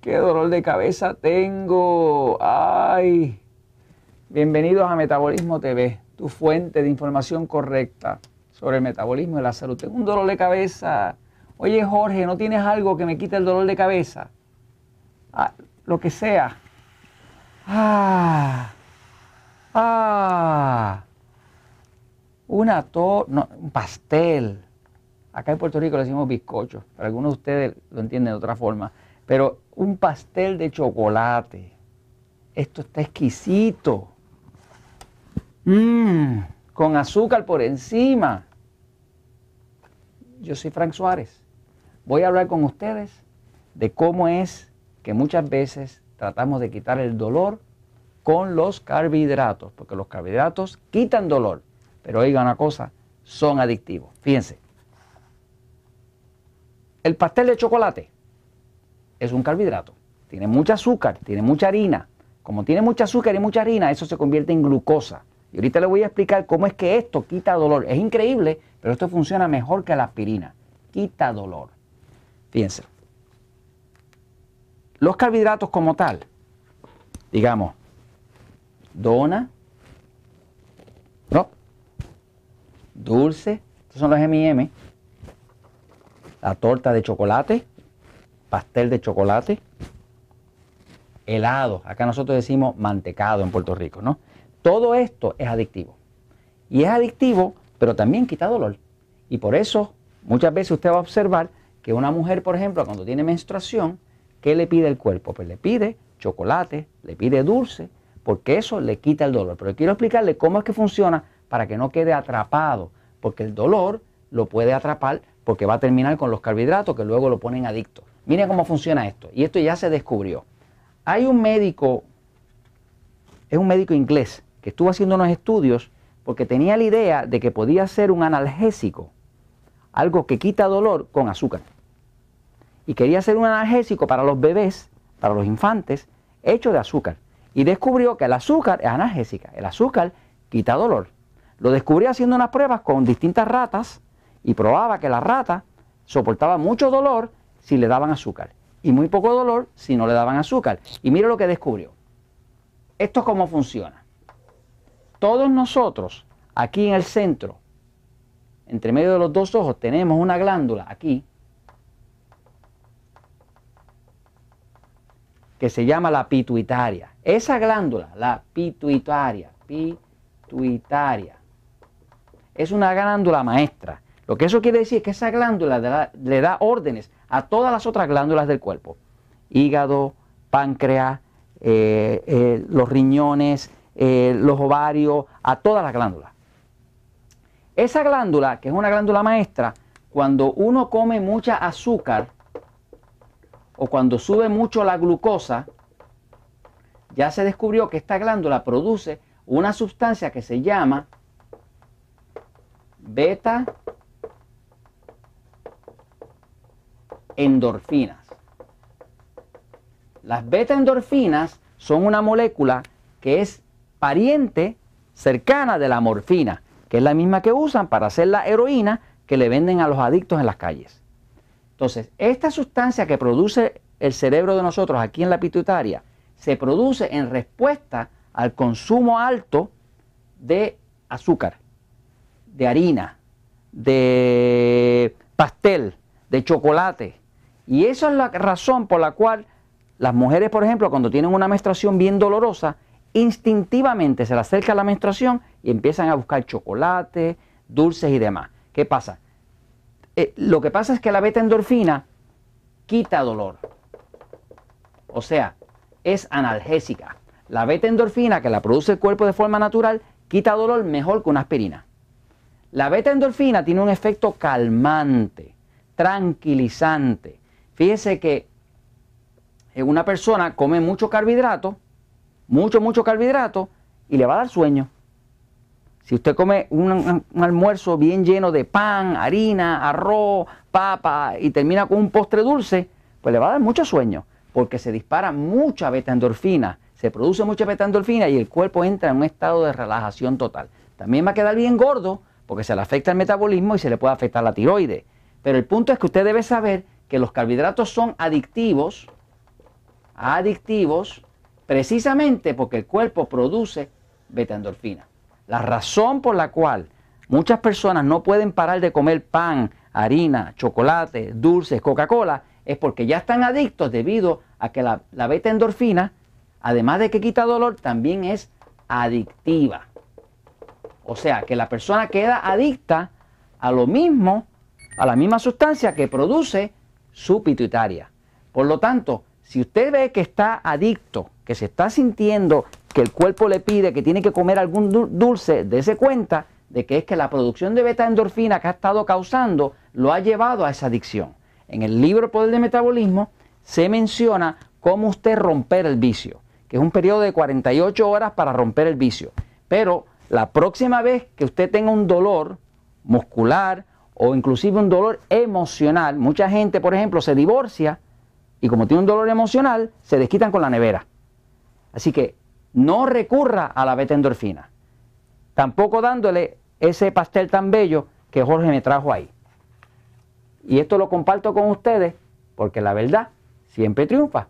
qué dolor de cabeza tengo. Ay. Bienvenidos a Metabolismo TV, tu fuente de información correcta sobre el metabolismo y la salud. Tengo un dolor de cabeza. Oye, Jorge, ¿no tienes algo que me quite el dolor de cabeza? Ah, lo que sea. Ah. Ah. Una to no, un pastel. Acá en Puerto Rico le decimos bizcocho, algunos de ustedes lo entienden de otra forma. Pero un pastel de chocolate. Esto está exquisito. Mmm, con azúcar por encima. Yo soy Frank Suárez. Voy a hablar con ustedes de cómo es que muchas veces tratamos de quitar el dolor con los carbohidratos, porque los carbohidratos quitan dolor, pero oiga una cosa, son adictivos. Fíjense, el pastel de chocolate es un carbohidrato, tiene mucho azúcar, tiene mucha harina. Como tiene mucho azúcar y mucha harina, eso se convierte en glucosa. Y ahorita le voy a explicar cómo es que esto quita dolor. Es increíble, pero esto funciona mejor que la aspirina. Quita dolor. Fíjense. Los carbohidratos como tal, digamos, dona, no, dulce, estos son los M&M, la torta de chocolate, pastel de chocolate, helado, acá nosotros decimos mantecado en Puerto Rico, ¿no? Todo esto es adictivo. Y es adictivo, pero también quita dolor. Y por eso muchas veces usted va a observar que una mujer, por ejemplo, cuando tiene menstruación, ¿qué le pide el cuerpo? Pues le pide chocolate, le pide dulce, porque eso le quita el dolor. Pero quiero explicarle cómo es que funciona para que no quede atrapado, porque el dolor lo puede atrapar porque va a terminar con los carbohidratos que luego lo ponen adicto. Miren cómo funciona esto. Y esto ya se descubrió. Hay un médico, es un médico inglés, que estuvo haciendo unos estudios porque tenía la idea de que podía ser un analgésico, algo que quita dolor con azúcar. Y quería ser un analgésico para los bebés, para los infantes, hecho de azúcar. Y descubrió que el azúcar es analgésica, el azúcar quita dolor. Lo descubrió haciendo unas pruebas con distintas ratas y probaba que la rata soportaba mucho dolor si le daban azúcar y muy poco dolor si no le daban azúcar. Y mire lo que descubrió. Esto es cómo funciona. Todos nosotros, aquí en el centro, entre medio de los dos ojos, tenemos una glándula aquí que se llama la pituitaria. Esa glándula, la pituitaria, pituitaria, es una glándula maestra. Lo que eso quiere decir es que esa glándula le da órdenes a todas las otras glándulas del cuerpo. Hígado, páncreas, eh, eh, los riñones, eh, los ovarios, a todas las glándulas. Esa glándula, que es una glándula maestra, cuando uno come mucha azúcar o cuando sube mucho la glucosa, ya se descubrió que esta glándula produce una sustancia que se llama beta endorfinas. Las beta endorfinas son una molécula que es pariente cercana de la morfina, que es la misma que usan para hacer la heroína que le venden a los adictos en las calles. Entonces, esta sustancia que produce el cerebro de nosotros aquí en la pituitaria se produce en respuesta al consumo alto de azúcar, de harina, de pastel, de chocolate. Y esa es la razón por la cual las mujeres, por ejemplo, cuando tienen una menstruación bien dolorosa, instintivamente se le acerca la menstruación y empiezan a buscar chocolate, dulces y demás. ¿Qué pasa? Eh, lo que pasa es que la beta endorfina quita dolor. O sea, es analgésica. La beta endorfina que la produce el cuerpo de forma natural quita dolor mejor que una aspirina. La beta endorfina tiene un efecto calmante, tranquilizante. Fíjese que una persona come mucho carbohidrato, mucho, mucho carbohidrato, y le va a dar sueño. Si usted come un, almuerzo bien lleno de pan, harina, arroz, papa y termina con un postre dulce, pues le va a dar mucho sueño, porque se dispara mucha beta endorfina, se produce mucha beta endorfina y el cuerpo entra en un estado de relajación total. También va a quedar bien gordo, porque se le afecta el metabolismo y se le puede afectar la tiroides. Pero el punto es que usted debe saber que los carbohidratos son adictivos adictivos precisamente porque el cuerpo produce beta-endorfina. La razón por la cual muchas personas no pueden parar de comer pan, harina, chocolate, dulces, Coca-Cola, es porque ya están adictos debido a que la, la beta-endorfina, además de que quita dolor, también es adictiva. O sea, que la persona queda adicta a lo mismo, a la misma sustancia que produce su pituitaria. Por lo tanto, si usted ve que está adicto, que se está sintiendo que el cuerpo le pide que tiene que comer algún dulce, dése cuenta de que es que la producción de beta endorfina que ha estado causando lo ha llevado a esa adicción. En el libro Poder de Metabolismo se menciona cómo usted romper el vicio, que es un periodo de 48 horas para romper el vicio. Pero la próxima vez que usted tenga un dolor muscular o inclusive un dolor emocional, mucha gente, por ejemplo, se divorcia y como tiene un dolor emocional, se desquitan con la nevera. Así que no recurra a la beta endorfina. Tampoco dándole ese pastel tan bello que Jorge me trajo ahí. Y esto lo comparto con ustedes porque la verdad siempre triunfa.